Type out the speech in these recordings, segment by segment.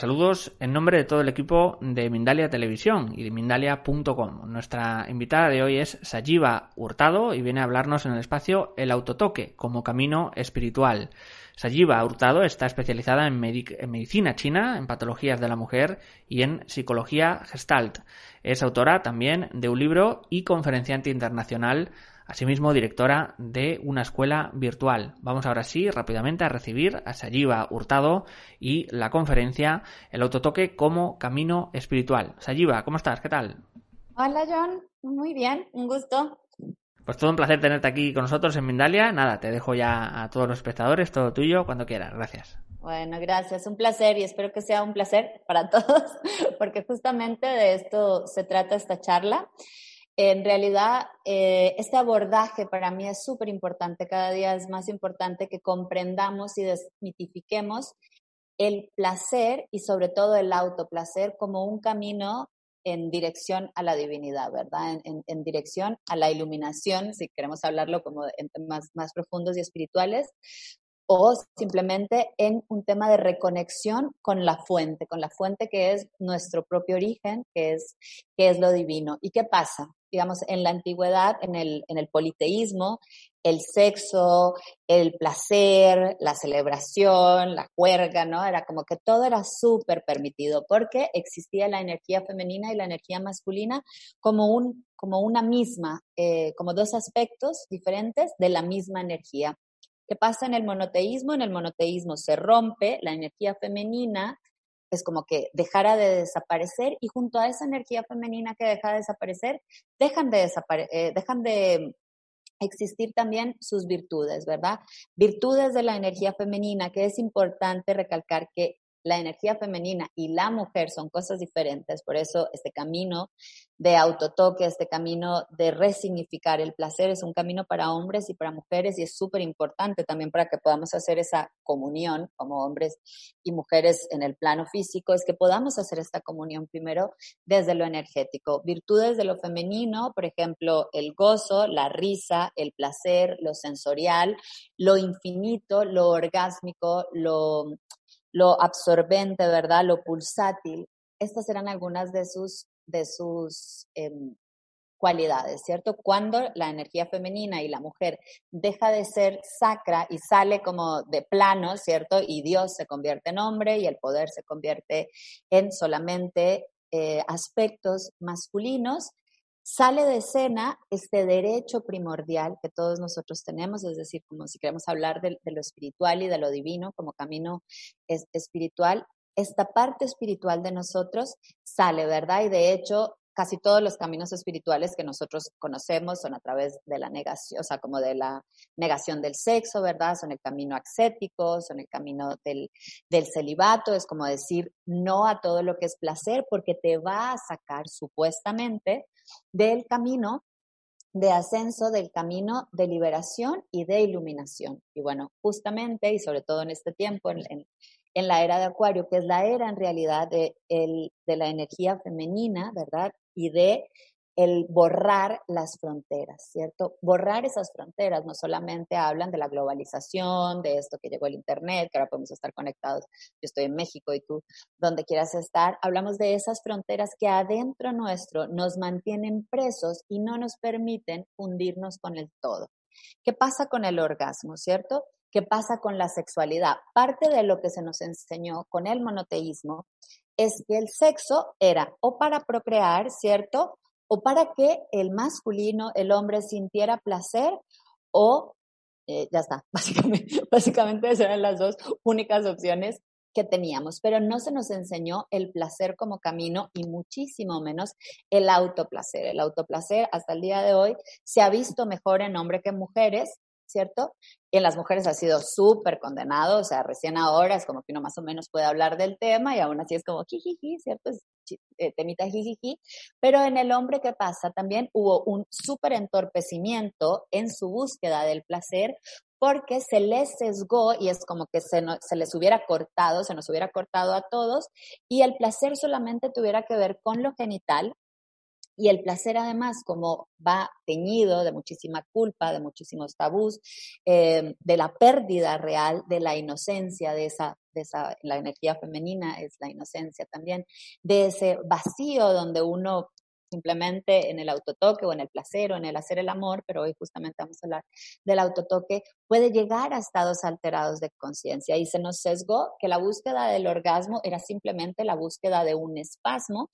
saludos en nombre de todo el equipo de Mindalia Televisión y de Mindalia.com. Nuestra invitada de hoy es Sajiva Hurtado y viene a hablarnos en el espacio El autotoque como camino espiritual. Sajiva Hurtado está especializada en, en, medicina china, en patologías de la mujer y en psicología gestalt. Es autora también de un libro y conferenciante internacional asimismo directora de una escuela virtual. Vamos ahora sí rápidamente a recibir a Sayiva Hurtado y la conferencia El autotoque como camino espiritual. Sayiva, ¿cómo estás? ¿Qué tal? Hola John, muy bien, un gusto. Pues todo un placer tenerte aquí con nosotros en Mindalia. Nada, te dejo ya a todos los espectadores, todo tuyo, cuando quieras. Gracias. Bueno, gracias, un placer y espero que sea un placer para todos, porque justamente de esto se trata esta charla en realidad eh, este abordaje para mí es súper importante, cada día es más importante que comprendamos y desmitifiquemos el placer y sobre todo el autoplacer como un camino en dirección a la divinidad, ¿verdad? En, dirección a la iluminación, si queremos hablarlo como en temas más profundos y espirituales, o simplemente en un tema de reconexión con la fuente, con la fuente que es nuestro propio origen, que es, que es lo divino. ¿Y qué pasa? Digamos, en la antigüedad, en el, en el politeísmo, el sexo, el placer, la celebración, la juerga, ¿no? Era como que todo era súper permitido porque existía la energía femenina y la energía masculina como, un, como una misma, eh, como dos aspectos diferentes de la misma energía. ¿Qué pasa en el monoteísmo? En el monoteísmo se rompe la energía femenina es como que dejara de desaparecer y junto a esa energía femenina que deja de desaparecer, dejan de, eh, dejan de existir también sus virtudes, ¿verdad? Virtudes de la energía femenina, que es importante recalcar que la energía femenina y la mujer son cosas diferentes, por eso este camino de autotoque, este camino de resignificar el placer es un camino para hombres y para mujeres y es súper importante también para que podamos hacer esa comunión como hombres y mujeres en el plano físico, es que podamos hacer esta comunión primero desde lo energético. Virtudes de lo femenino, por ejemplo, el gozo, la risa, el placer, lo sensorial, lo infinito, lo orgásmico, lo lo absorbente, ¿verdad? Lo pulsátil. Estas eran algunas de sus, de sus em, cualidades, ¿cierto? Cuando la energía femenina y la mujer deja de ser sacra y sale como de plano, ¿cierto? Y Dios se convierte en hombre y el poder se convierte en solamente eh, aspectos masculinos, sale de escena este derecho primordial que todos nosotros tenemos, es decir, como si queremos hablar de, lo espiritual y de lo divino como camino espiritual, esta parte espiritual de nosotros sale, ¿verdad? Y de hecho, casi todos los caminos espirituales que nosotros conocemos son a través de la negación, o sea, como de la negación del sexo, ¿verdad? Son el camino ascético, son el camino del, celibato, es como decir no a todo lo que es placer porque te va a sacar supuestamente del camino de ascenso, del camino de liberación y de iluminación. Y bueno, justamente y sobre todo en este tiempo, en, la era de Acuario, que es la era en realidad de la energía femenina, ¿verdad? Y de el borrar las fronteras, ¿cierto? Borrar esas fronteras no solamente hablan de la globalización, de esto que llegó el Internet, que ahora podemos estar conectados, yo estoy en México y tú donde quieras estar, hablamos de esas fronteras que adentro nuestro nos mantienen presos y no nos permiten fundirnos con el todo. ¿Qué pasa con el orgasmo, cierto? ¿Qué pasa con la sexualidad? Parte de lo que se nos enseñó con el monoteísmo es que el sexo era o para procrear, ¿cierto? o para que el masculino, el hombre, sintiera placer o eh, ya está, básicamente, básicamente esas eran las dos únicas opciones que teníamos, pero no se nos enseñó el placer como camino y muchísimo menos el autoplacer. El autoplacer hasta el día de hoy se ha visto mejor en hombres que en mujeres, ¿cierto? Y en las mujeres ha sido súper condenado, o sea, recién ahora es como que uno más o menos puede hablar del tema y aún así es como jijiji, ¿cierto? Es eh, temita jijiji. Pero en el hombre, ¿qué pasa? También hubo un súper entorpecimiento en su búsqueda del placer porque se les sesgó y es como que se, se les hubiera cortado, se nos hubiera cortado a todos y el placer solamente tuviera que ver con lo genital, y el placer además, como va teñido de muchísima culpa, de muchísimos tabús, eh, de la pérdida real de la inocencia, de esa, de esa, la energía femenina es la inocencia también, de ese vacío donde uno simplemente en el autotoque o en el placer o en el hacer el amor, pero hoy justamente vamos a hablar del autotoque, puede llegar a estados alterados de conciencia y se nos sesgó que la búsqueda del orgasmo era simplemente la búsqueda de un espasmo,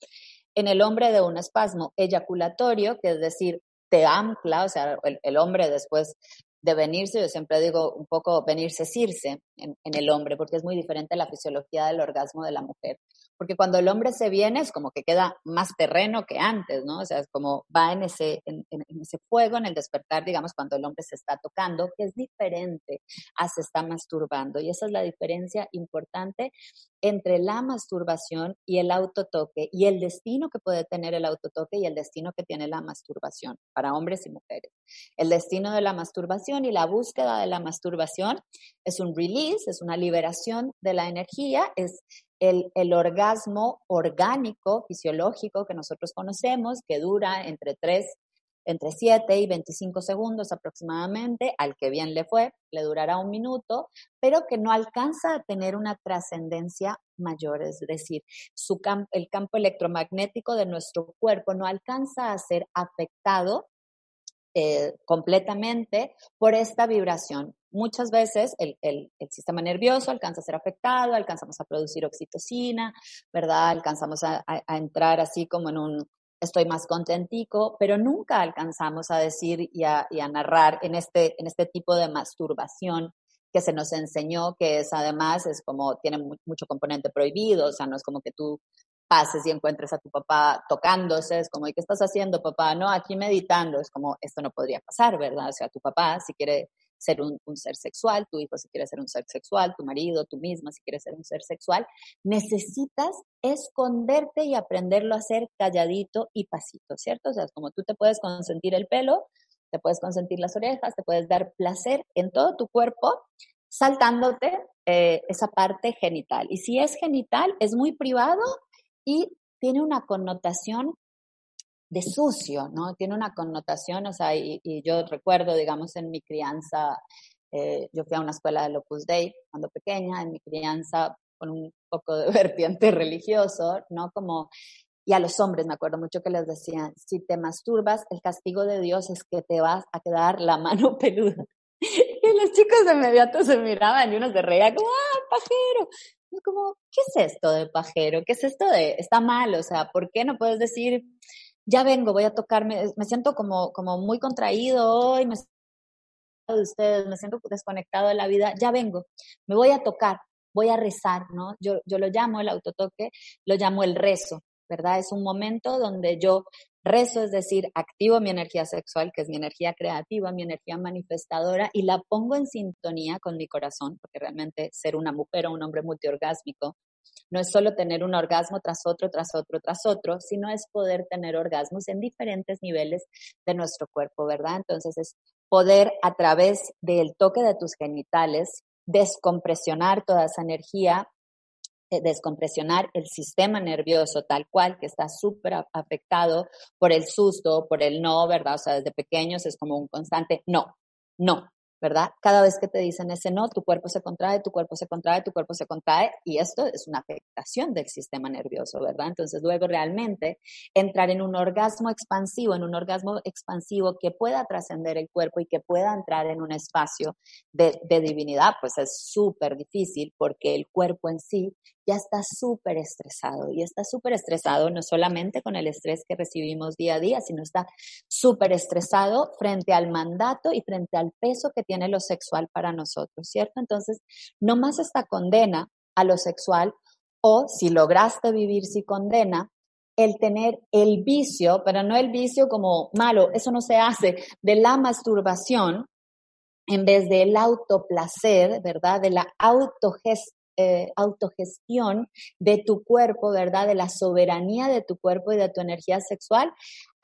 en el hombre de un espasmo eyaculatorio, que es decir, te ancla, o sea, el, hombre después de venirse, yo siempre digo un poco venirse circe en, en, el hombre, porque es muy diferente la fisiología del orgasmo de la mujer porque cuando el hombre se viene es como que queda más terreno que antes, ¿no? O sea, es como va en ese, en, ese fuego, en el despertar, digamos, cuando el hombre se está tocando, que es diferente a se está masturbando. Y esa es la diferencia importante entre la masturbación y el autotoque y el destino que puede tener el autotoque y el destino que tiene la masturbación para hombres y mujeres. El destino de la masturbación y la búsqueda de la masturbación es un release, es una liberación de la energía, es el, orgasmo orgánico, fisiológico que nosotros conocemos, que dura entre 3, entre 7 y 25 segundos aproximadamente, al que bien le fue, le durará un minuto, pero que no alcanza a tener una trascendencia mayor, es decir, su el campo electromagnético de nuestro cuerpo no alcanza a ser afectado eh, completamente por esta vibración. Muchas veces el, el, sistema nervioso alcanza a ser afectado, alcanzamos a producir oxitocina, ¿verdad? Alcanzamos a, entrar así como en un estoy más contentico, pero nunca alcanzamos a decir y a, y a narrar en este, en este tipo de masturbación que se nos enseñó, que es además, es como, tiene mucho componente prohibido, o sea, no es como que tú pases y encuentres a tu papá tocándose, es como, ¿y qué estás haciendo, papá? No, aquí meditando, es como, esto no podría pasar, ¿verdad? O sea, tu papá, si quiere ser un, ser sexual, tu hijo si quiere ser un ser sexual, tu marido, tú misma si quieres ser un ser sexual, necesitas esconderte y aprenderlo a hacer calladito y pasito, ¿cierto? O sea, como tú te puedes consentir el pelo, te puedes consentir las orejas, te puedes dar placer en todo tu cuerpo, saltándote eh, esa parte genital. Y si es genital, es muy privado y tiene una connotación de sucio, ¿no? Tiene una connotación, o sea, y, yo recuerdo, digamos, en mi crianza, eh, yo fui a una escuela de Opus Dei cuando pequeña, en mi crianza con un poco de vertiente religioso, ¿no? Como, y a los hombres me acuerdo mucho que les decían, si te masturbas, el castigo de Dios es que te vas a quedar la mano peluda. Y los chicos de inmediato se miraban y uno se reía como, ah, pajero como, ¿qué es esto de pajero? ¿Qué es esto de, está mal? O sea, ¿por qué no puedes decir, ya vengo, voy a tocarme, me siento como, como muy contraído hoy, me siento de ustedes, me siento desconectado de la vida, ya vengo, me voy a tocar, voy a rezar, ¿no? Yo, yo lo llamo el autotoque, lo llamo el rezo, ¿verdad? Es un momento donde yo Rezo, es decir, activo mi energía sexual, que es mi energía creativa, mi energía manifestadora, y la pongo en sintonía con mi corazón, porque realmente ser una mujer o un hombre multiorgásmico no es solo tener un orgasmo tras otro, tras otro, tras otro, sino es poder tener orgasmos en diferentes niveles de nuestro cuerpo, ¿verdad? Entonces es poder a través del toque de tus genitales descompresionar toda esa energía eh, descompresionar el sistema nervioso tal cual, que está súper afectado por el susto, por el no, ¿verdad? O sea, desde pequeños es como un constante no, no, ¿verdad? Cada vez que te dicen ese no, tu cuerpo se contrae, tu cuerpo se contrae, tu cuerpo se contrae, y esto es una afectación del sistema nervioso, ¿verdad? Entonces, luego realmente entrar en un orgasmo expansivo, en un orgasmo expansivo que pueda trascender el cuerpo y que pueda entrar en un espacio de, de divinidad, pues es súper difícil porque el cuerpo en sí ya está súper estresado y está súper estresado no solamente con el estrés que recibimos día a día, sino está súper estresado frente al mandato y frente al peso que tiene lo sexual para nosotros, ¿cierto? Entonces, no más esta condena a lo sexual o si lograste vivir si condena, el tener el vicio, pero no el vicio como malo, eso no se hace, de la masturbación en vez del autoplacer, ¿verdad? De la eh, autogestión de tu cuerpo, ¿verdad? De la soberanía de tu cuerpo y de tu energía sexual,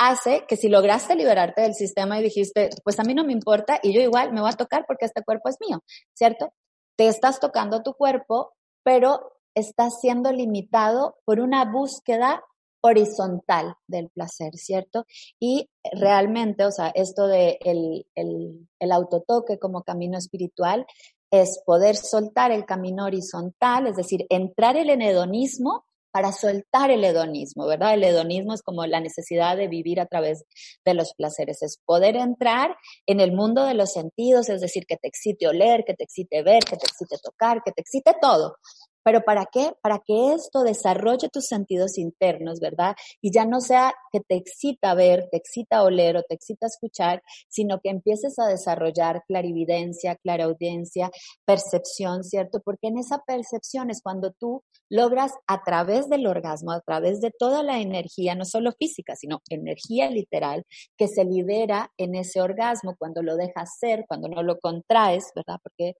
hace que si lograste liberarte del sistema y dijiste, pues a mí no me importa y yo igual me voy a tocar porque este cuerpo es mío, ¿cierto? Te estás tocando tu cuerpo, pero estás siendo limitado por una búsqueda horizontal del placer, ¿cierto? Y realmente, o sea, esto de el, el, autotoque como camino espiritual es poder soltar el camino horizontal, es decir, entrar en el hedonismo para soltar el hedonismo, ¿verdad? El hedonismo es como la necesidad de vivir a través de los placeres, es poder entrar en el mundo de los sentidos, es decir, que te excite oler, que te excite ver, que te excite tocar, que te excite todo, pero ¿para qué? Para que esto desarrolle tus sentidos internos, ¿verdad? Y ya no sea que te excita ver, te excita oler o te excita escuchar, sino que empieces a desarrollar clarividencia, claraudiencia, percepción, ¿cierto? Porque en esa percepción es cuando tú logras a través del orgasmo, a través de toda la energía, no solo física, sino energía literal, que se libera en ese orgasmo cuando lo dejas ser, cuando no lo contraes, ¿verdad? Porque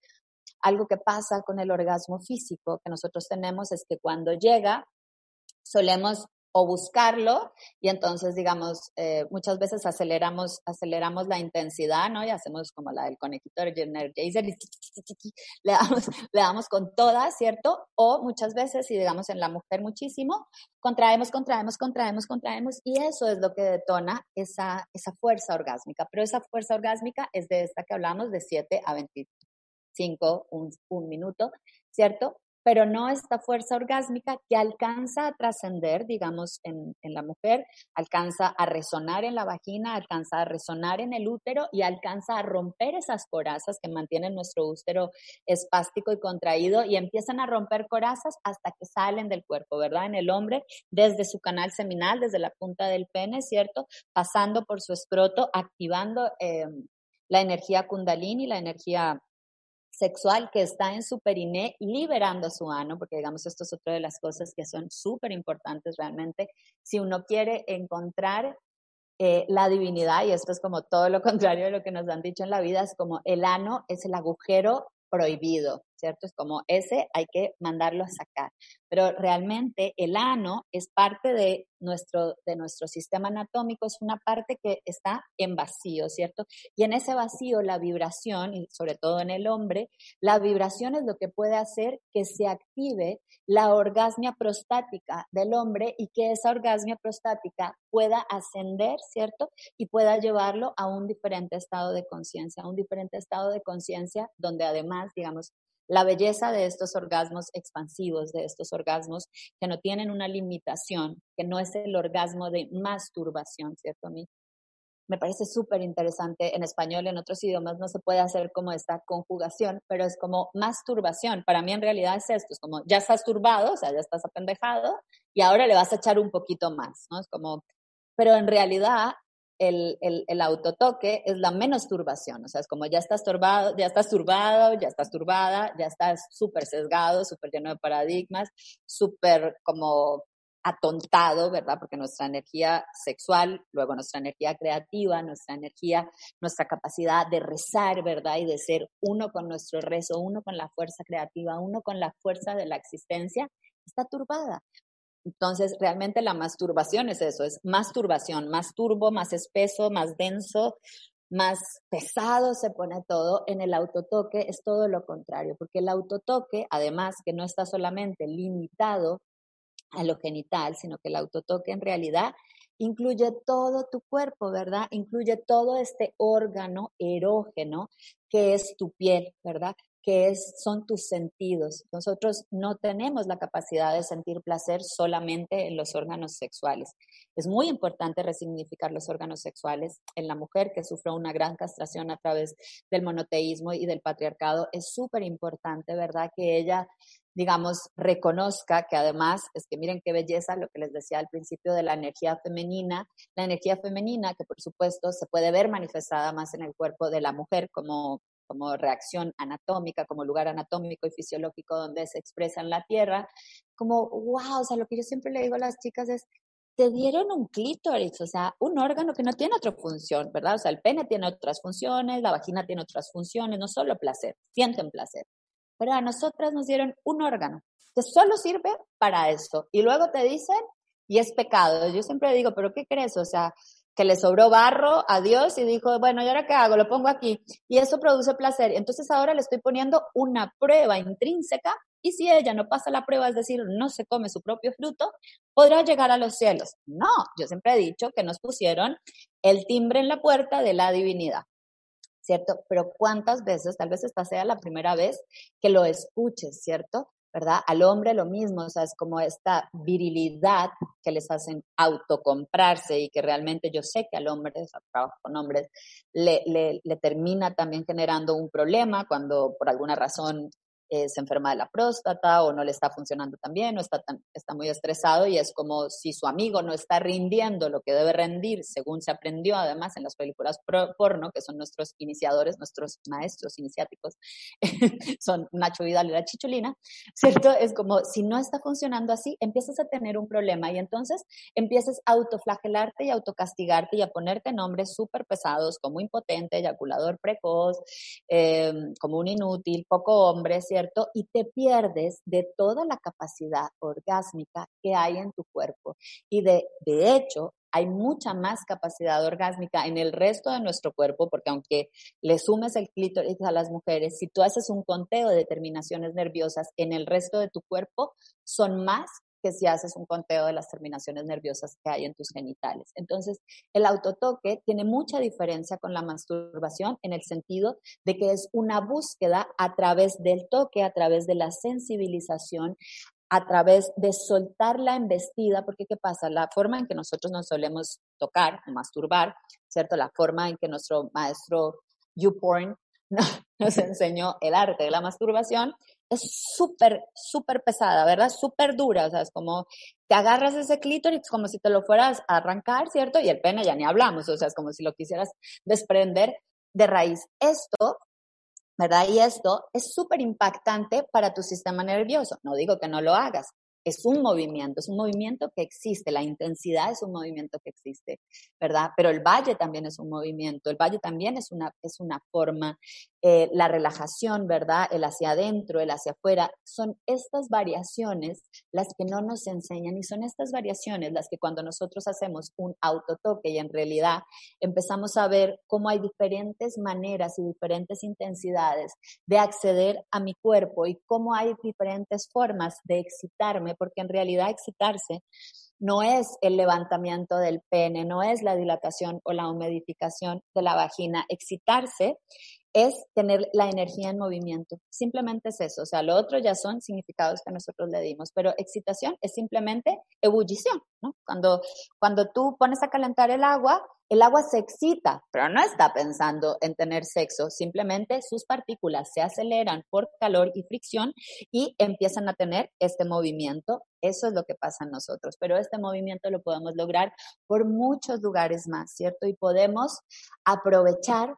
algo que pasa con el orgasmo físico que nosotros tenemos es que cuando llega, solemos o buscarlo y entonces digamos eh, muchas veces aceleramos aceleramos la intensidad no y hacemos como la del conector energizer le damos le damos con todas cierto o muchas veces y digamos en la mujer muchísimo contraemos contraemos contraemos contraemos y eso es lo que detona esa esa fuerza orgásmica. Pero esa fuerza orgásmica es de esta que hablamos de 7 a 20 cinco, un, un minuto, ¿cierto? pero no esta fuerza orgásmica que alcanza a trascender, digamos, en, en, la mujer, alcanza a resonar en la vagina, alcanza a resonar en el útero y alcanza a romper esas corazas que mantienen nuestro útero espástico y contraído y empiezan a romper corazas hasta que salen del cuerpo, ¿verdad? En el hombre, desde su canal seminal, desde la punta del pene, ¿cierto? Pasando por su escroto, activando eh, la energía kundalini, la energía sexual que está en su periné liberando su ano, porque digamos esto es otra de las cosas que son súper importantes realmente. Si uno quiere encontrar eh, la divinidad, y esto es como todo lo contrario de lo que nos han dicho en la vida, es como el ano es el agujero prohibido, ¿cierto? Es como ese hay que mandarlo a sacar. Pero realmente el ano es parte de nuestro, de nuestro sistema anatómico, es una parte que está en vacío, ¿cierto? Y en ese vacío la vibración, y sobre todo en el hombre, la vibración es lo que puede hacer que se active la orgasmia prostática del hombre y que esa orgasmia prostática pueda ascender, ¿cierto? Y pueda llevarlo a un diferente estado de conciencia, a un diferente estado de conciencia donde además, digamos, la belleza de estos orgasmos expansivos, de estos orgasmos que no tienen una limitación, que no es el orgasmo de masturbación, ¿cierto? A mí me parece súper interesante. En español, en otros idiomas no se puede hacer como esta conjugación, pero es como masturbación. Para mí en realidad es esto, es como ya estás turbado, o sea, ya estás apendejado y ahora le vas a echar un poquito más, ¿no? Es como, pero en realidad el, el, el, autotoque es la menos turbación, o sea, es como ya estás turbado, ya estás turbado, ya estás turbada, ya estás súper sesgado, súper lleno de paradigmas, súper como atontado, ¿verdad? Porque nuestra energía sexual, luego nuestra energía creativa, nuestra energía, nuestra capacidad de rezar, ¿verdad? Y de ser uno con nuestro rezo, uno con la fuerza creativa, uno con la fuerza de la existencia, está turbada. Entonces, realmente la masturbación es eso, es masturbación, más turbo, más espeso, más denso, más pesado se pone todo. En el autotoque es todo lo contrario, porque el autotoque, además que no está solamente limitado a lo genital, sino que el autotoque en realidad incluye todo tu cuerpo, ¿verdad? Incluye todo este órgano erógeno que es tu piel, ¿verdad? Que es, son tus sentidos. Nosotros no tenemos la capacidad de sentir placer solamente en los órganos sexuales. Es muy importante resignificar los órganos sexuales en la mujer que sufre una gran castración a través del monoteísmo y del patriarcado. Es súper importante, ¿verdad? Que ella digamos, reconozca que además, es que miren qué belleza lo que les decía al principio de la energía femenina, la energía femenina que por supuesto se puede ver manifestada más en el cuerpo de la mujer como como reacción anatómica, como lugar anatómico y fisiológico donde se expresa en la Tierra, como, wow, o sea, lo que yo siempre le digo a las chicas es, te dieron un clítoris, o sea, un órgano que no tiene otra función, ¿verdad? O sea, el pene tiene otras funciones, la vagina tiene otras funciones, no solo placer, sienten placer. Pero a nosotras nos dieron un órgano que solo sirve para eso. Y luego te dicen, y es pecado. Yo siempre digo, pero ¿qué crees? O sea, que le sobró barro a Dios y dijo, bueno, ¿y ahora qué hago? Lo pongo aquí. Y eso produce placer. Entonces ahora le estoy poniendo una prueba intrínseca y si ella no pasa la prueba, es decir, no se come su propio fruto, podrá llegar a los cielos. No, yo siempre he dicho que nos pusieron el timbre en la puerta de la divinidad. ¿Cierto? Pero cuántas veces, tal vez esta sea la primera vez que lo escuches, ¿cierto? ¿Verdad? Al hombre lo mismo, o sea, es como esta virilidad que les hacen autocomprarse y que realmente yo sé que al hombre, o sea, trabajo con hombres, le, le, le termina también generando un problema cuando por alguna razón eh, se enferma de la próstata o no le está funcionando tan bien o está, está muy estresado y es como si su amigo no está rindiendo lo que debe rendir según se aprendió además en las películas porno, que son nuestros iniciadores, nuestros maestros iniciáticos, son Nacho Vidal y la Chicholina, ¿cierto? Es como si no está funcionando así, empiezas a tener un problema y entonces empiezas a autoflagelarte y autocastigarte y a ponerte nombres súper pesados como impotente, eyaculador precoz, eh, como un inútil, poco hombre, ¿cierto? Y te pierdes de toda la capacidad orgásmica que hay en tu cuerpo. Y de, de hecho, hay mucha más capacidad orgásmica en el resto de nuestro cuerpo, porque aunque le sumes el clítoris a las mujeres, si tú haces un conteo de terminaciones nerviosas en el resto de tu cuerpo, son más que si haces un conteo de las terminaciones nerviosas que hay en tus genitales. Entonces, el autotoque tiene mucha diferencia con la masturbación en el sentido de que es una búsqueda a través del toque, a través de la sensibilización, a través de soltar la embestida, porque ¿qué pasa? La forma en que nosotros nos solemos tocar o masturbar, ¿cierto? La forma en que nuestro maestro YouPorn nos enseñó el arte de la masturbación es súper, súper pesada, ¿verdad? Súper dura, o sea, es como te agarras ese clítoris como si te lo fueras a arrancar, ¿cierto? Y el pene ya ni hablamos, o sea, es como si lo quisieras desprender de raíz. Esto, ¿verdad? Y esto es súper impactante para tu sistema nervioso. No digo que no lo hagas, es un movimiento, es un movimiento que existe, la intensidad es un movimiento que existe, ¿verdad? Pero el valle también es un movimiento, el valle también es una, es una forma, eh, la relajación, ¿verdad? El hacia adentro, el hacia afuera, son estas variaciones las que no nos enseñan y son estas variaciones las que cuando nosotros hacemos un autotoque y en realidad empezamos a ver cómo hay diferentes maneras y diferentes intensidades de acceder a mi cuerpo y cómo hay diferentes formas de excitarme porque en realidad excitarse no es el levantamiento del pene, no es la dilatación o la humidificación de la vagina. Excitarse es tener la energía en movimiento. Simplemente es eso. O sea, lo otro ya son significados que nosotros le dimos, pero excitación es simplemente ebullición. Cuando, cuando tú pones a calentar el agua, el agua se excita, pero no está pensando en tener sexo, simplemente sus partículas se aceleran por calor y fricción y empiezan a tener este movimiento. Eso es lo que pasa en nosotros, pero este movimiento lo podemos lograr por muchos lugares más, ¿cierto? Y podemos aprovechar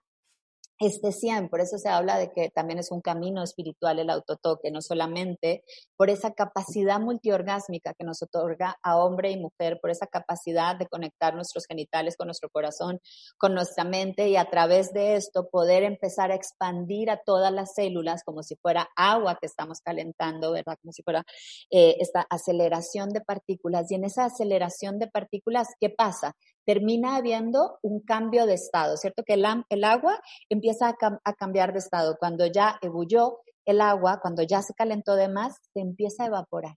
este 100, por eso se habla de que también es un camino espiritual el autotoque, no solamente por esa capacidad multiorgásmica que nos otorga a hombre y mujer, por esa capacidad de conectar nuestros genitales con nuestro corazón, con nuestra mente y a través de esto poder empezar a expandir a todas las células como si fuera agua que estamos calentando, ¿verdad? Como si fuera eh, esta aceleración de partículas. Y en esa aceleración de partículas, ¿qué pasa? Termina habiendo un cambio de estado, ¿cierto? Que el, agua empieza a, cambiar de estado. Cuando ya ebulló el agua, cuando ya se calentó de más, se empieza a evaporar.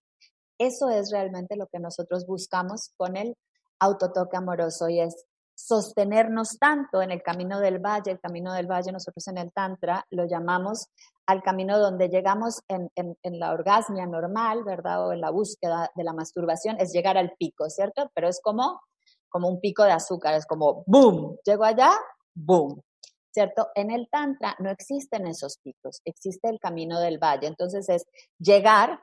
Eso es realmente lo que nosotros buscamos con el autotoque amoroso y es sostenernos tanto en el camino del valle, el camino del valle nosotros en el Tantra lo llamamos al camino donde llegamos en, en, la orgasmia normal, ¿verdad? O en la búsqueda de la masturbación, es llegar al pico, ¿cierto? Pero es como como un pico de azúcar, es como boom, llego allá, boom. ¿Cierto? En el Tantra no existen esos picos, existe el camino del valle. Entonces es llegar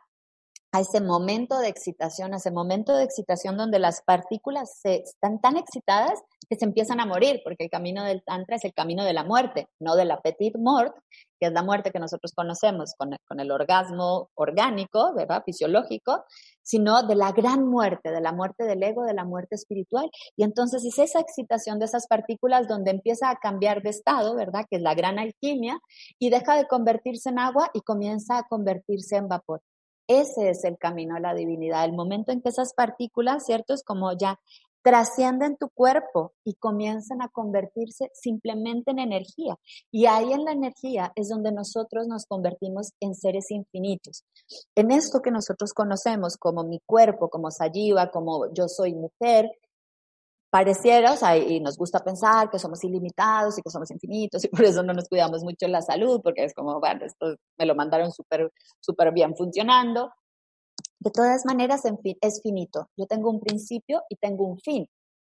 a ese momento de excitación, a ese momento de excitación donde las partículas están tan excitadas que se empiezan a morir, porque el camino del Tantra es el camino de la muerte, no de la petite mort, que es la muerte que nosotros conocemos con, con el orgasmo orgánico, ¿verdad? Fisiológico, sino de la gran muerte, de la muerte del ego, de la muerte espiritual. Y entonces es esa excitación de esas partículas donde empieza a cambiar de estado, ¿verdad? Que es la gran alquimia, y deja de convertirse en agua y comienza a convertirse en vapor. Ese es el camino a la divinidad, el momento en que esas partículas, ¿cierto? Es como ya trascienden tu cuerpo y comienzan a convertirse simplemente en energía. Y ahí en la energía es donde nosotros nos convertimos en seres infinitos. En esto que nosotros conocemos como mi cuerpo, como Sayiva, como yo soy mujer, pareciera, o sea, y nos gusta pensar que somos ilimitados y que somos infinitos y por eso no nos cuidamos mucho la salud, porque es como, bueno, esto me lo mandaron súper, súper bien funcionando. De todas maneras, en fin, es finito. Yo tengo un principio y tengo un fin,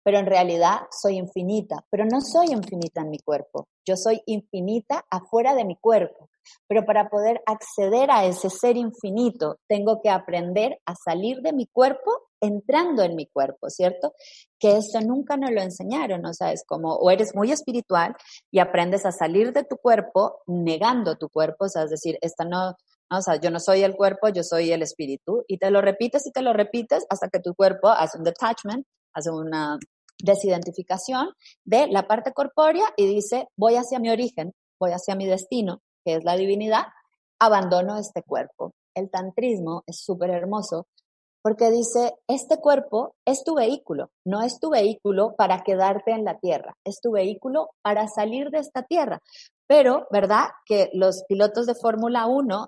pero en realidad soy infinita, pero no soy infinita en mi cuerpo. Yo soy infinita afuera de mi cuerpo. Pero para poder acceder a ese ser infinito, tengo que aprender a salir de mi cuerpo entrando en mi cuerpo, ¿cierto? Que eso nunca nos lo enseñaron, o sea, es como, o eres muy espiritual y aprendes a salir de tu cuerpo negando tu cuerpo, o sea, es decir, esta no, o sea, yo no soy el cuerpo, yo soy el espíritu, y te lo repites y te lo repites hasta que tu cuerpo hace un detachment, hace una desidentificación de la parte corpórea y dice, voy hacia mi origen, voy hacia mi destino, que es la divinidad, abandono este cuerpo. El tantrismo es súper hermoso porque dice, este cuerpo es tu vehículo, no es tu vehículo para quedarte en la tierra, es tu vehículo para salir de esta tierra. Pero, ¿verdad? Que los pilotos de Fórmula 1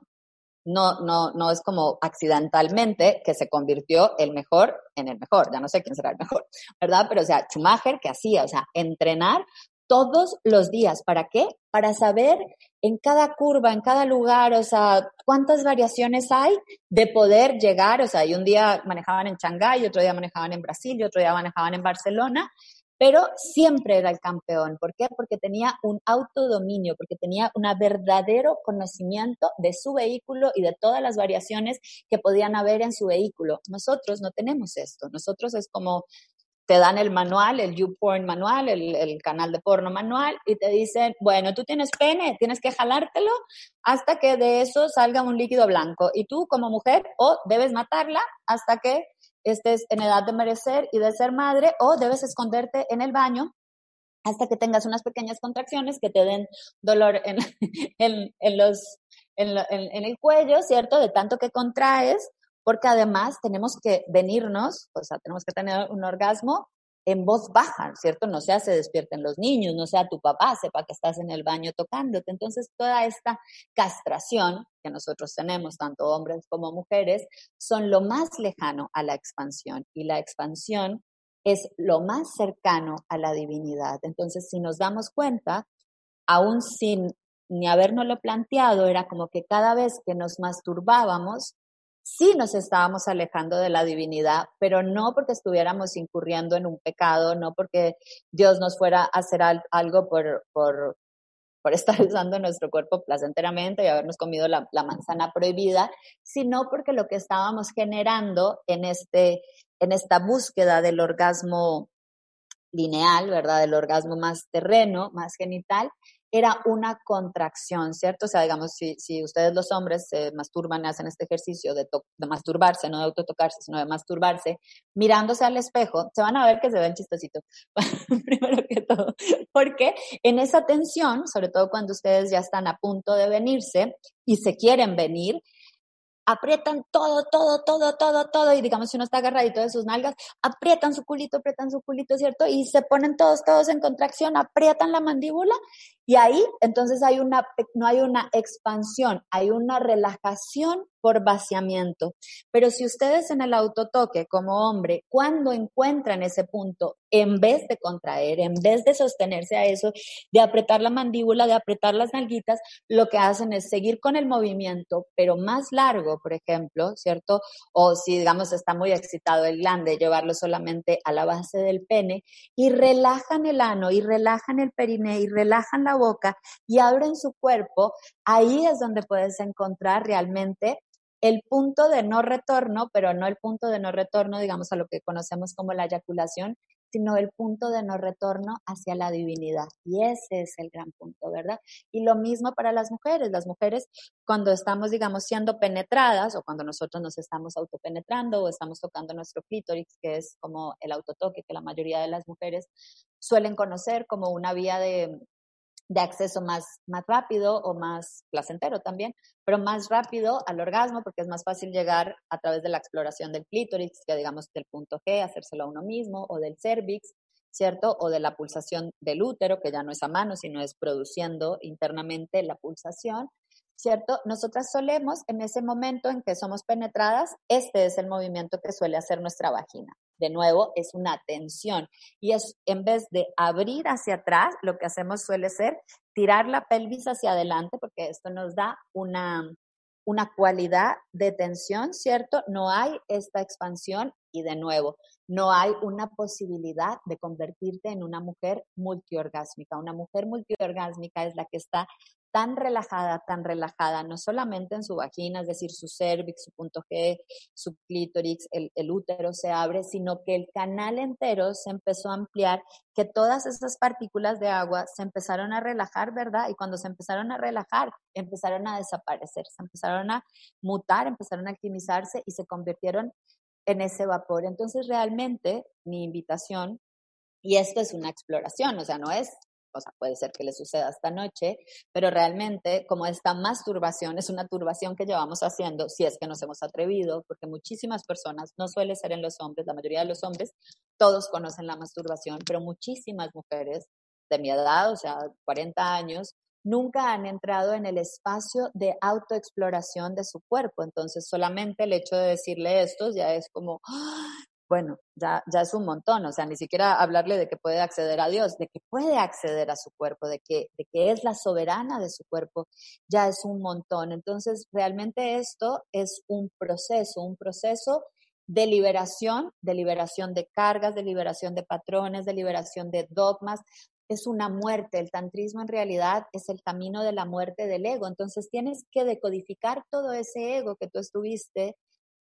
no, no, no es como accidentalmente que se convirtió el mejor en el mejor, ya no sé quién será el mejor, ¿verdad? Pero, o sea, Schumacher, que hacía? O sea, entrenar todos los días. ¿Para qué? Para saber en cada curva, en cada lugar, o sea, cuántas variaciones hay de poder llegar, o sea, y un día manejaban en Shanghái, otro día manejaban en Brasil, otro día manejaban en Barcelona, pero siempre era el campeón. ¿Por qué? Porque tenía un autodominio, porque tenía un verdadero conocimiento de su vehículo y de todas las variaciones que podían haber en su vehículo. Nosotros no tenemos esto. Nosotros es como te dan el manual, el YouPorn manual, el, el, canal de porno manual, y te dicen, bueno, tú tienes pene, tienes que jalártelo hasta que de eso salga un líquido blanco. Y tú como mujer o debes matarla hasta que estés en edad de merecer y de ser madre, o debes esconderte en el baño hasta que tengas unas pequeñas contracciones que te den dolor en, en, en los, en, en el cuello, ¿cierto? De tanto que contraes porque además tenemos que venirnos, o sea, tenemos que tener un orgasmo en voz baja, ¿cierto? No sea se despierten los niños, no sea tu papá sepa que estás en el baño tocándote. Entonces, toda esta castración que nosotros tenemos, tanto hombres como mujeres, son lo más lejano a la expansión y la expansión es lo más cercano a la divinidad. Entonces, si nos damos cuenta, aún sin ni habernoslo planteado, era como que cada vez que nos masturbábamos, sí nos estábamos alejando de la divinidad, pero no porque estuviéramos incurriendo en un pecado, no porque Dios nos fuera a hacer algo por, por, estar usando nuestro cuerpo placenteramente y habernos comido la, la, manzana prohibida, sino porque lo que estábamos generando en, este, en esta búsqueda del orgasmo lineal, ¿verdad? Del orgasmo más terreno, más genital, era una contracción, ¿cierto? O sea, digamos, si, si ustedes los hombres se masturban, hacen este ejercicio de, de masturbarse, no de autotocarse, sino de masturbarse, mirándose al espejo, se van a ver que se ven chistositos, primero que todo, porque en esa tensión, sobre todo cuando ustedes ya están a punto de venirse y se quieren venir, aprietan todo, todo, todo, todo, todo, y digamos, si uno está agarradito de sus nalgas, aprietan su culito, aprietan su culito, ¿cierto? Y se ponen todos, todos en contracción, aprietan la mandíbula, y ahí entonces hay una, no hay una expansión, hay una relajación por vaciamiento. Pero si ustedes en el autotoque como hombre, cuando encuentran ese punto, en vez de contraer, en vez de sostenerse a eso, de apretar la mandíbula, de apretar las nalguitas, lo que hacen es seguir con el movimiento, pero más largo, por ejemplo, ¿cierto? O si, digamos, está muy excitado el glande, llevarlo solamente a la base del pene y relajan el ano y relajan el periné y relajan la boca y abren su cuerpo, ahí es donde puedes encontrar realmente el punto de no retorno, pero no el punto de no retorno, digamos, a lo que conocemos como la eyaculación, sino el punto de no retorno hacia la divinidad. Y ese es el gran punto, ¿verdad? Y lo mismo para las mujeres. Las mujeres, cuando estamos, digamos, siendo penetradas o cuando nosotros nos estamos autopenetrando o estamos tocando nuestro clítoris, que es como el autotoque que la mayoría de las mujeres suelen conocer como una vía de, de acceso más, más rápido o más placentero también, pero más rápido al orgasmo porque es más fácil llegar a través de la exploración del clítoris, que digamos del punto G, hacérselo a uno mismo, o del cervix, ¿cierto? O de la pulsación del útero, que ya no es a mano, sino es produciendo internamente la pulsación, ¿cierto? Nosotras solemos, en ese momento en que somos penetradas, este es el movimiento que suele hacer nuestra vagina de nuevo, es una tensión. Y es, en vez de abrir hacia atrás, lo que hacemos suele ser tirar la pelvis hacia adelante, porque esto nos da una, una cualidad de tensión, ¿cierto? No hay esta expansión y de nuevo, no hay una posibilidad de convertirte en una mujer multiorgásmica. Una mujer multiorgásmica es la que está tan relajada, tan relajada, no solamente en su vagina, es decir, su cervix, su punto G, su clítoris, el, útero se abre, sino que el canal entero se empezó a ampliar, que todas esas partículas de agua se empezaron a relajar, ¿verdad? Y cuando se empezaron a relajar, empezaron a desaparecer, se empezaron a mutar, empezaron a alquimizarse y se convirtieron en ese vapor. Entonces, realmente, mi invitación, y esto es una exploración, o sea, no es o sea, puede ser que le suceda esta noche, pero realmente como esta masturbación es una turbación que llevamos haciendo, si es que nos hemos atrevido, porque muchísimas personas, no suele ser en los hombres, la mayoría de los hombres, todos conocen la masturbación, pero muchísimas mujeres de mi edad, o sea, 40 años, nunca han entrado en el espacio de autoexploración de su cuerpo. Entonces, solamente el hecho de decirle esto ya es como, bueno, ya, ya es un montón, o sea, ni siquiera hablarle de que puede acceder a Dios, de que puede acceder a su cuerpo, de que, de que es la soberana de su cuerpo, ya es un montón. Entonces, realmente esto es un proceso, un proceso de liberación, de liberación de cargas, de liberación de patrones, de liberación de dogmas. Es una muerte, el tantrismo en realidad es el camino de la muerte del ego. Entonces tienes que decodificar todo ese ego que tú estuviste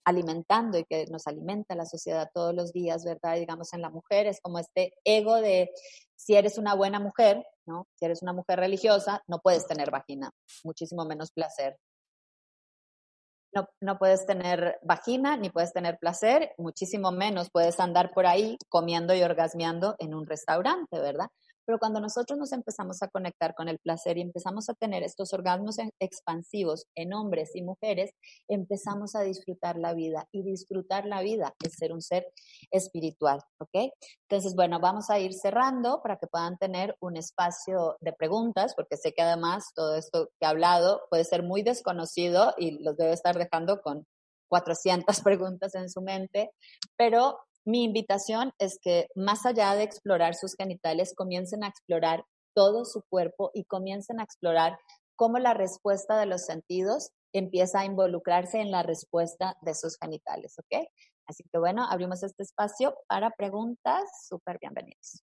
alimentando y que nos alimenta la sociedad todos los días, ¿verdad? digamos, en la mujer es como este ego de si eres una buena mujer, ¿no? Si eres una mujer religiosa, no puedes tener vagina, muchísimo menos placer. No, no puedes tener vagina ni puedes tener placer, muchísimo menos puedes andar por ahí comiendo y orgasmeando en un restaurante, ¿verdad? Pero cuando nosotros nos empezamos a conectar con el placer y empezamos a tener estos orgasmos expansivos en hombres y mujeres, empezamos a disfrutar la vida. Y disfrutar la vida es ser un ser espiritual, ¿ok? Entonces, bueno, vamos a ir cerrando para que puedan tener un espacio de preguntas, porque sé que además todo esto que he hablado puede ser muy desconocido y los debe estar dejando con 400 preguntas en su mente, pero mi invitación es que más allá de explorar sus genitales, comiencen a explorar todo su cuerpo y comiencen a explorar cómo la respuesta de los sentidos empieza a involucrarse en la respuesta de sus genitales, ¿ok? Así que bueno, abrimos este espacio para preguntas. Súper bienvenidos.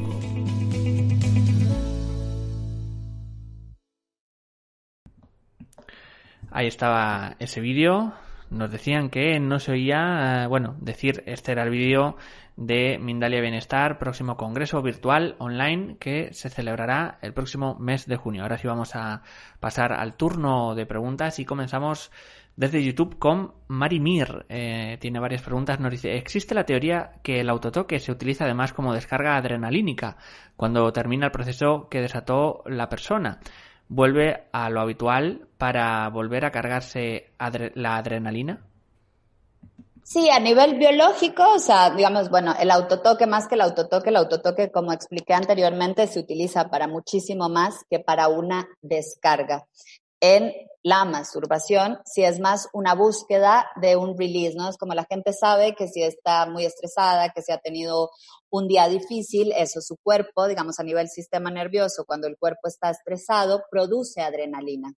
Ahí estaba ese vídeo. Nos decían que no se oía, eh, bueno, decir, este era el vídeo de Mindalia Bienestar, próximo congreso virtual online que se celebrará el próximo mes de junio. Ahora sí vamos a pasar al turno de preguntas y comenzamos desde YouTube con Marimir. Eh, tiene varias preguntas. Nos dice, ¿existe la teoría que el autotoque se utiliza además como descarga adrenalínica cuando termina el proceso que desató la persona? Vuelve a lo habitual para volver a cargarse la adrenalina? Sí, a nivel biológico, o sea, digamos, bueno, el autotoque más que el autotoque, el autotoque, como expliqué anteriormente, se utiliza para muchísimo más que para una descarga. En la masturbación, si es más una búsqueda de un release, ¿no? Es como la gente sabe que si está muy estresada, que si ha tenido un día difícil, eso su cuerpo, digamos a nivel sistema nervioso, cuando el cuerpo está estresado, produce adrenalina,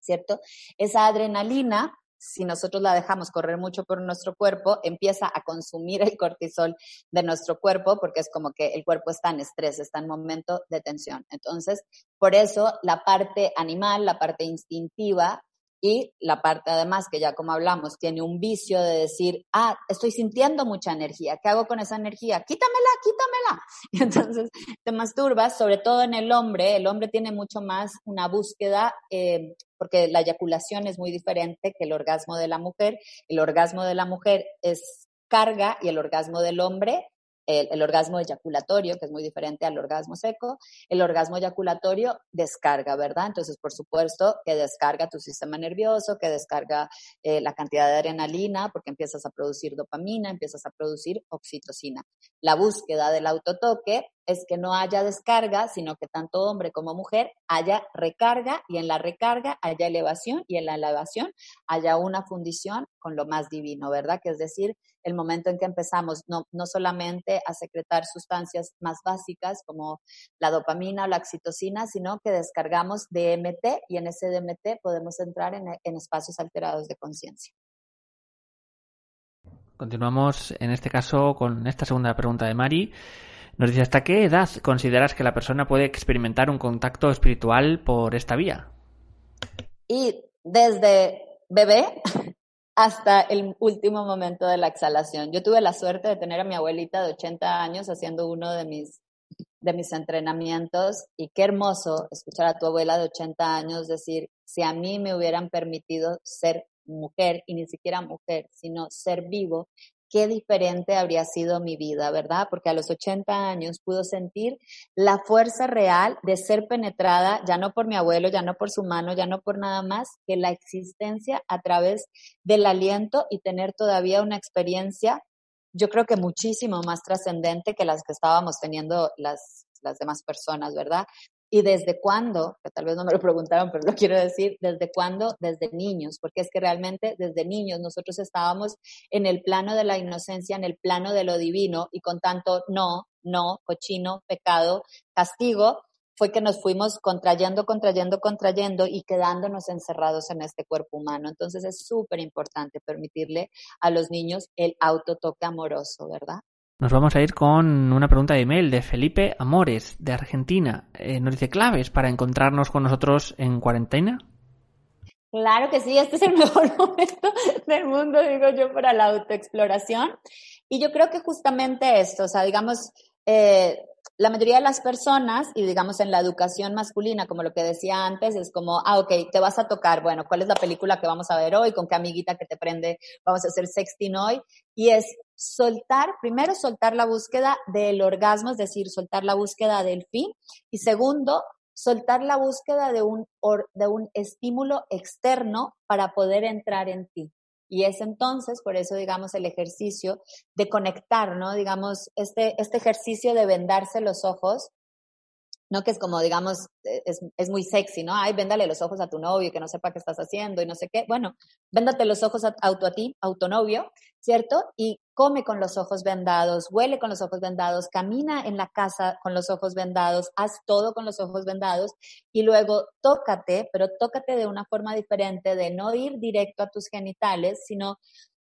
¿cierto? Esa adrenalina si nosotros la dejamos correr mucho por nuestro cuerpo, empieza a consumir el cortisol de nuestro cuerpo porque es como que el cuerpo está en estrés, está en momento de tensión. Entonces, por eso la parte animal, la parte instintiva y la parte además que ya como hablamos tiene un vicio de decir, ah, estoy sintiendo mucha energía, ¿qué hago con esa energía? Quítamela, quítamela. Y entonces te masturbas, sobre todo en el hombre, el hombre tiene mucho más una búsqueda, eh, porque la eyaculación es muy diferente que el orgasmo de la mujer. El orgasmo de la mujer es carga y el orgasmo del hombre el, orgasmo eyaculatorio, que es muy diferente al orgasmo seco. El orgasmo eyaculatorio descarga, ¿verdad? Entonces, por supuesto, que descarga tu sistema nervioso, que descarga eh, la cantidad de adrenalina, porque empiezas a producir dopamina, empiezas a producir oxitocina. La búsqueda del autotoque es que no haya descarga, sino que tanto hombre como mujer haya recarga y en la recarga haya elevación y en la elevación haya una fundición con lo más divino, ¿verdad? Que es decir, el momento en que empezamos no, no solamente a secretar sustancias más básicas como la dopamina o la oxitocina, sino que descargamos DMT y en ese DMT podemos entrar en, en espacios alterados de conciencia. Continuamos en este caso con esta segunda pregunta de Mari. Nos dice, ¿hasta qué edad consideras que la persona puede experimentar un contacto espiritual por esta vía? Y desde bebé hasta el último momento de la exhalación. Yo tuve la suerte de tener a mi abuelita de 80 años haciendo uno de mis, de mis entrenamientos y qué hermoso escuchar a tu abuela de 80 años decir, si a mí me hubieran permitido ser mujer y ni siquiera mujer, sino ser vivo, qué diferente habría sido mi vida, ¿verdad? Porque a los 80 años pudo sentir la fuerza real de ser penetrada, ya no por mi abuelo, ya no por su mano, ya no por nada más, que la existencia a través del aliento y tener todavía una experiencia, yo creo que muchísimo más trascendente que las que estábamos teniendo las, las demás personas, ¿verdad? ¿Y desde cuándo? Que tal vez no me lo preguntaron, pero lo quiero decir, ¿desde cuándo? Desde niños, porque es que realmente desde niños nosotros estábamos en el plano de la inocencia, en el plano de lo divino, y con tanto no, no, cochino, pecado, castigo, fue que nos fuimos contrayendo, contrayendo, contrayendo y quedándonos encerrados en este cuerpo humano. Entonces es súper importante permitirle a los niños el autotoque amoroso, ¿verdad? Nos vamos a ir con una pregunta de email de Felipe Amores, de Argentina. Eh, nos dice claves para encontrarnos con nosotros en cuarentena. Claro que sí, este es el mejor momento del mundo, digo yo, para la autoexploración. Y yo creo que justamente esto, o sea, digamos, eh, la mayoría de las personas, y digamos en la educación masculina, como lo que decía antes, es como, ah, ok, te vas a tocar, bueno, ¿cuál es la película que vamos a ver hoy? ¿Con qué amiguita que te prende vamos a hacer sexting hoy? Y es soltar, primero soltar la búsqueda del orgasmo, es decir, soltar la búsqueda del fin, y segundo, soltar la búsqueda de un, de un estímulo externo para poder entrar en ti. Y es entonces, por eso, digamos, el ejercicio de conectar, ¿no? Digamos, este, este ejercicio de vendarse los ojos, ¿no? Que es como, digamos, e, es, es, muy sexy, ¿no? Ay, véndale los ojos a tu novio que no sepa qué estás haciendo y no sé qué. Bueno, véndate los ojos a, auto a ti, a tu novio, ¿cierto? Y come con los ojos vendados, huele con los ojos vendados, camina en la casa con los ojos vendados, haz todo con los ojos vendados y luego tócate, pero tócate de una forma diferente, de no ir directo a tus genitales, sino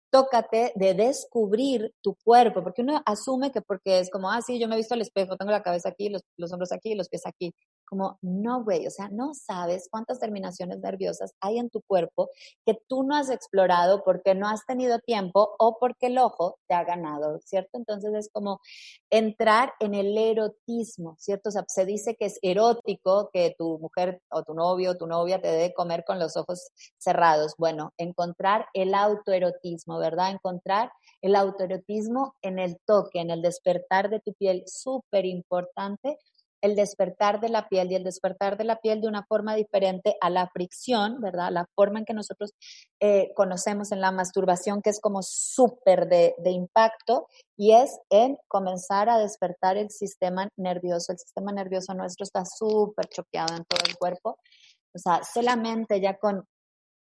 tócate de descubrir tu cuerpo, porque uno asume que porque es como, ah, sí, yo me he visto al espejo, tengo la cabeza aquí, los, los hombros aquí, los pies aquí como, no, güey, o sea, no sabes cuántas terminaciones nerviosas hay en tu cuerpo que tú no has explorado porque no has tenido tiempo o porque el ojo te ha ganado, ¿cierto? Entonces es como entrar en el erotismo, ¿cierto? Se dice que es erótico que tu mujer o tu novio o tu novia te debe comer con los ojos cerrados. Bueno, encontrar el autoerotismo, ¿verdad? Encontrar el autoerotismo en el toque, en el despertar de tu piel, súper importante el despertar de la piel y el despertar de la piel de una forma diferente a la fricción, ¿verdad? La forma en que nosotros eh, conocemos en la masturbación, que es como súper de, impacto, y es en comenzar a despertar el sistema nervioso. El sistema nervioso nuestro está súper choqueado en todo el cuerpo. O sea, solamente ya con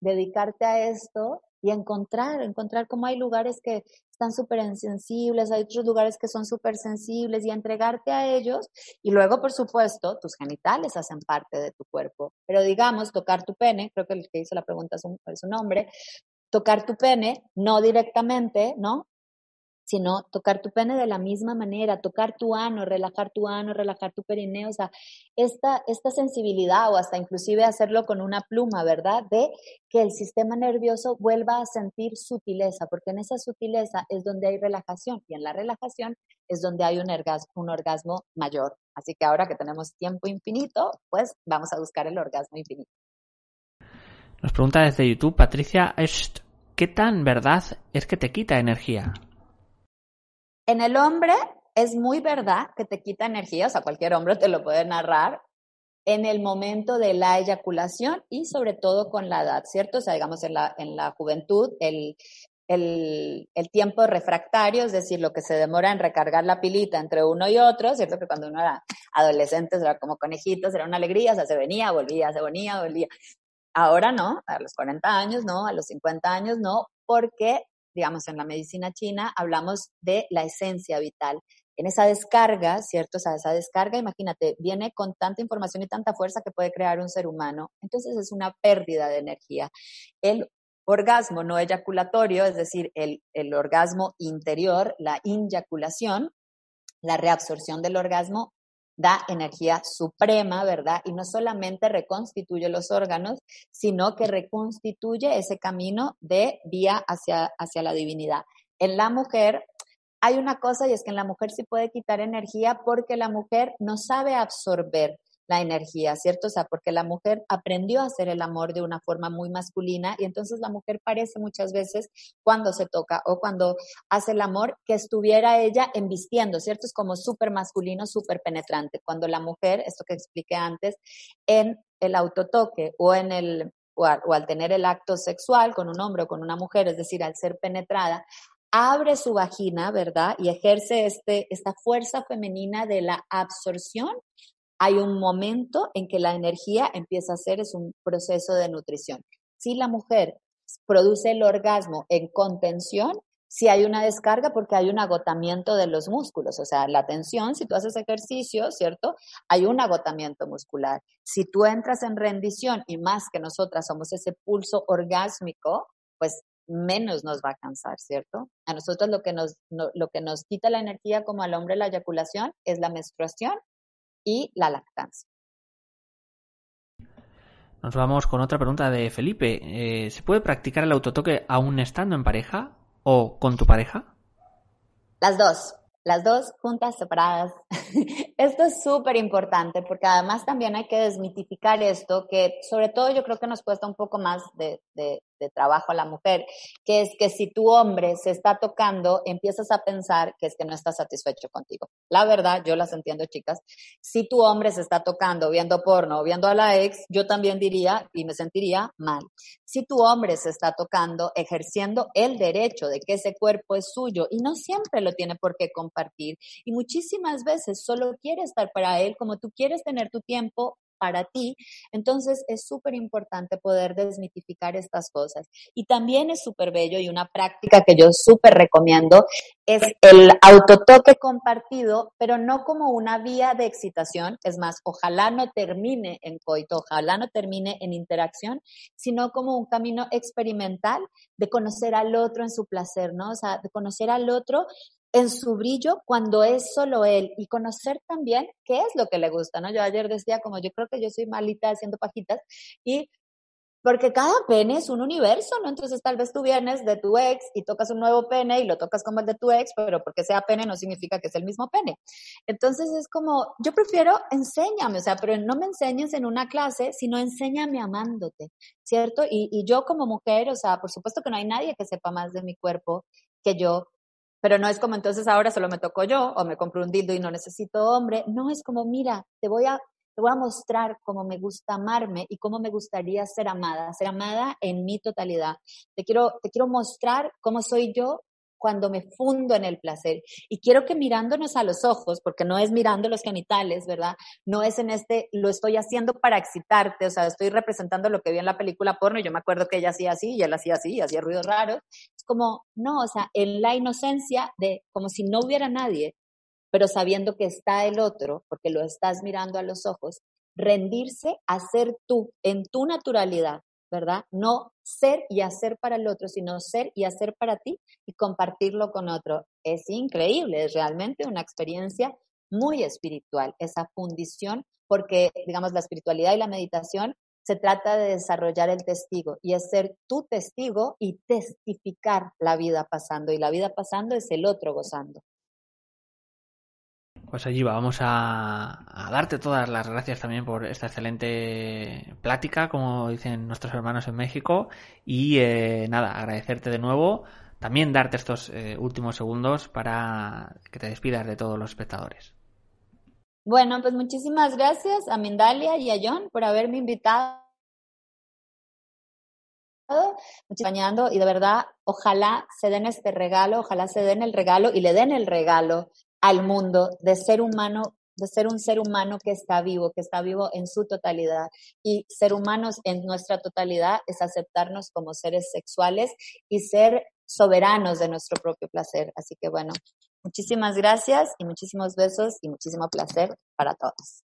dedicarte a esto y encontrar, encontrar cómo hay lugares que están súper insensibles, hay otros lugares que son súper sensibles y entregarte a ellos. Y luego, por supuesto, tus genitales hacen parte de tu cuerpo. Pero digamos, tocar tu pene, creo que el que hizo la pregunta es un, es un hombre, tocar tu pene, no directamente, ¿no? Sino tocar tu pene de la misma manera, tocar tu ano, relajar tu ano, relajar tu perineo, o sea, esta, esta sensibilidad o hasta inclusive hacerlo con una pluma, ¿verdad? De que el sistema nervioso vuelva a sentir sutileza, porque en esa sutileza es donde hay relajación y en la relajación es donde hay un orgasmo, un orgasmo mayor. Así que ahora que tenemos tiempo infinito, pues vamos a buscar el orgasmo infinito. Nos pregunta desde YouTube Patricia ¿qué tan verdad es que te quita energía? En el hombre es muy verdad que te quita energía, o sea, cualquier hombre te lo puede narrar en el momento de la eyaculación y sobre todo con la edad, ¿cierto? O sea, digamos, en la, en la juventud, el, el, tiempo refractario, es decir, lo que se demora en recargar la pilita entre uno y otro, ¿cierto? Que cuando uno era adolescente era como conejitos, era una alegría, o sea, se venía, volvía, se venía, volvía. Ahora no, a los 40 años no, a los 50 años no, porque digamos, en la medicina china hablamos de la esencia vital. En esa descarga, ¿cierto? O sea, esa descarga, imagínate, viene con tanta información y tanta fuerza que puede crear un ser humano. Entonces es una pérdida de energía. El orgasmo no eyaculatorio, es decir, el, el orgasmo interior, la inyaculación, la reabsorción del orgasmo da energía suprema, ¿verdad? Y no solamente reconstituye los órganos, sino que reconstituye ese camino de vía hacia, hacia la divinidad. En la mujer hay una cosa y es que en la mujer sí puede quitar energía porque la mujer no sabe absorber la energía, ¿cierto? O sea, porque la mujer aprendió a hacer el amor de una forma muy masculina y entonces la mujer parece muchas veces cuando se toca o cuando hace el amor que estuviera ella embistiendo, ¿cierto? Es como súper masculino, súper penetrante. Cuando la mujer, esto que expliqué antes, en el autotoque o en el o al, tener el acto sexual con un hombre o con una mujer, es decir, al ser penetrada, abre su vagina, ¿verdad? Y ejerce este, esta fuerza femenina de la absorción hay un momento en que la energía empieza a ser, es un proceso de nutrición. Si la mujer produce el orgasmo en contención, si hay una descarga porque hay un agotamiento de los músculos, o sea, la tensión, si tú haces ejercicio, ¿cierto? Hay un agotamiento muscular. Si tú entras en rendición y más que nosotras somos ese pulso orgásmico, pues menos nos va a cansar, ¿cierto? A nosotros lo que nos, lo que nos quita la energía como al hombre la eyaculación es la menstruación y la lactancia. Nos vamos con otra pregunta de Felipe. Eh, ¿Se puede practicar el autotoque aún estando en pareja o con tu pareja? Las dos, las dos juntas, separadas. esto es súper importante porque además también hay que desmitificar esto, que sobre todo yo creo que nos cuesta un poco más de, de trabajo a la mujer, que es que si tu hombre se está tocando, empiezas a pensar que es que no está satisfecho contigo. La verdad, yo las entiendo, chicas. Si tu hombre se está tocando, viendo porno, viendo a la ex, yo también diría y me sentiría mal. Si tu hombre se está tocando, ejerciendo el derecho de que ese cuerpo es suyo y no siempre lo tiene por qué compartir y muchísimas veces solo quiere estar para él como tú quieres tener tu tiempo para ti. Entonces es súper importante poder desmitificar estas cosas. Y también es súper bello y una práctica que yo súper recomiendo es el autotoque compartido, pero no como una vía de excitación. Es más, ojalá no termine en coito, ojalá no termine en interacción, sino como un camino experimental de conocer al otro en su placer, ¿no? O sea, de conocer al otro en su brillo cuando es solo él y conocer también qué es lo que le gusta, ¿no? Yo ayer decía como yo creo que yo soy malita haciendo pajitas y porque cada pene es un universo, ¿no? Entonces tal vez tú vienes de tu ex y tocas un nuevo pene y lo tocas como el de tu ex, pero porque sea pene no significa que es el mismo pene. Entonces es como, yo prefiero enséñame, o sea, pero no me enseñes en una clase, sino enséñame amándote, ¿cierto? Y, y yo como mujer, o sea, por supuesto que no hay nadie que sepa más de mi cuerpo que yo, Pero no es como entonces ahora solo me tocó yo o me compro un dildo y no necesito hombre. No, es como, mira, te voy a, te voy a mostrar cómo me gusta amarme y cómo me gustaría ser amada, ser amada en mi totalidad. Te quiero, te quiero mostrar cómo soy yo cuando me fundo en el placer. Y quiero que mirándonos a los ojos, porque no es mirando los genitales, ¿verdad? No es en este, lo estoy haciendo para excitarte, o sea, estoy representando lo que vi en la película porno y yo me acuerdo que ella hacía así y él hacía así y hacía ruidos raros. Es como, no, o sea, en la inocencia de como si no hubiera nadie, pero sabiendo que está el otro, porque lo estás mirando a los ojos, rendirse a ser tú en tu naturalidad, ¿verdad? No ser y hacer para el otro, sino ser y hacer para ti y compartirlo con otro. Es increíble, es realmente una experiencia muy espiritual, esa fundición, porque, digamos, la espiritualidad y la meditación se trata de desarrollar el testigo y es ser tu testigo y testificar la vida pasando. Y la vida pasando es el otro gozando. Pues allí vamos a, darte todas las gracias también por esta excelente plática, como dicen nuestros hermanos en México. Y eh, nada, agradecerte de nuevo. También darte estos eh, últimos segundos para que te despidas de todos los espectadores. Bueno, pues muchísimas gracias a Mindalia y a John por haberme invitado. Acompañando y de verdad, ojalá se den este regalo, ojalá se den el regalo y le den el regalo al mundo de ser humano, de ser un ser humano que está vivo, que está vivo en su totalidad. Y ser humanos en nuestra totalidad es aceptarnos como seres sexuales y ser soberanos de nuestro propio placer. Así que bueno, muchísimas gracias y muchísimos besos y muchísimo placer para todos.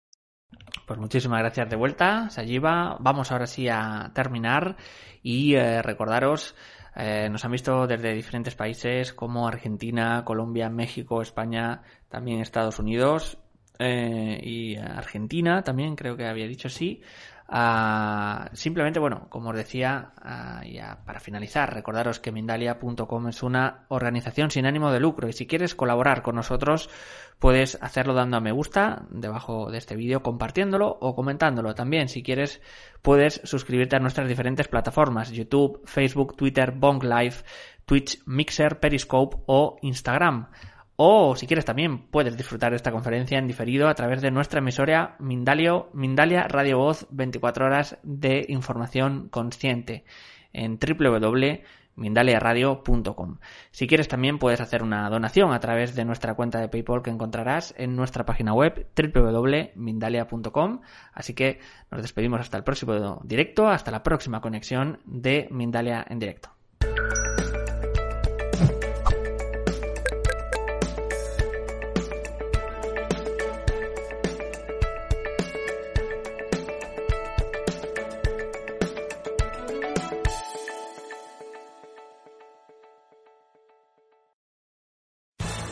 Pues muchísimas gracias de vuelta, Sayiva. Vamos ahora sí a terminar y eh, recordaros eh, nos han visto desde diferentes países como Argentina, Colombia, México, España, también Estados Unidos eh, y Argentina también, creo que había dicho sí. Ah, simplemente, bueno, como os decía, ah, ya para finalizar, recordaros que Mindalia.com es una organización sin ánimo de lucro y si quieres colaborar con nosotros puedes hacerlo dando a me gusta debajo de este vídeo, compartiéndolo o comentándolo. También, si quieres, puedes suscribirte a nuestras diferentes plataformas, YouTube, Facebook, Twitter, Bong Live, Twitch, Mixer, Periscope o Instagram. O si quieres también puedes disfrutar de esta conferencia en diferido a través de nuestra emisora Mindalio, Mindalia Radio Voz 24 horas de información consciente en www.mindaliaradio.com. Si quieres también puedes hacer una donación a través de nuestra cuenta de PayPal que encontrarás en nuestra página web www.mindalia.com. Así que nos despedimos hasta el próximo directo, hasta la próxima conexión de Mindalia en directo.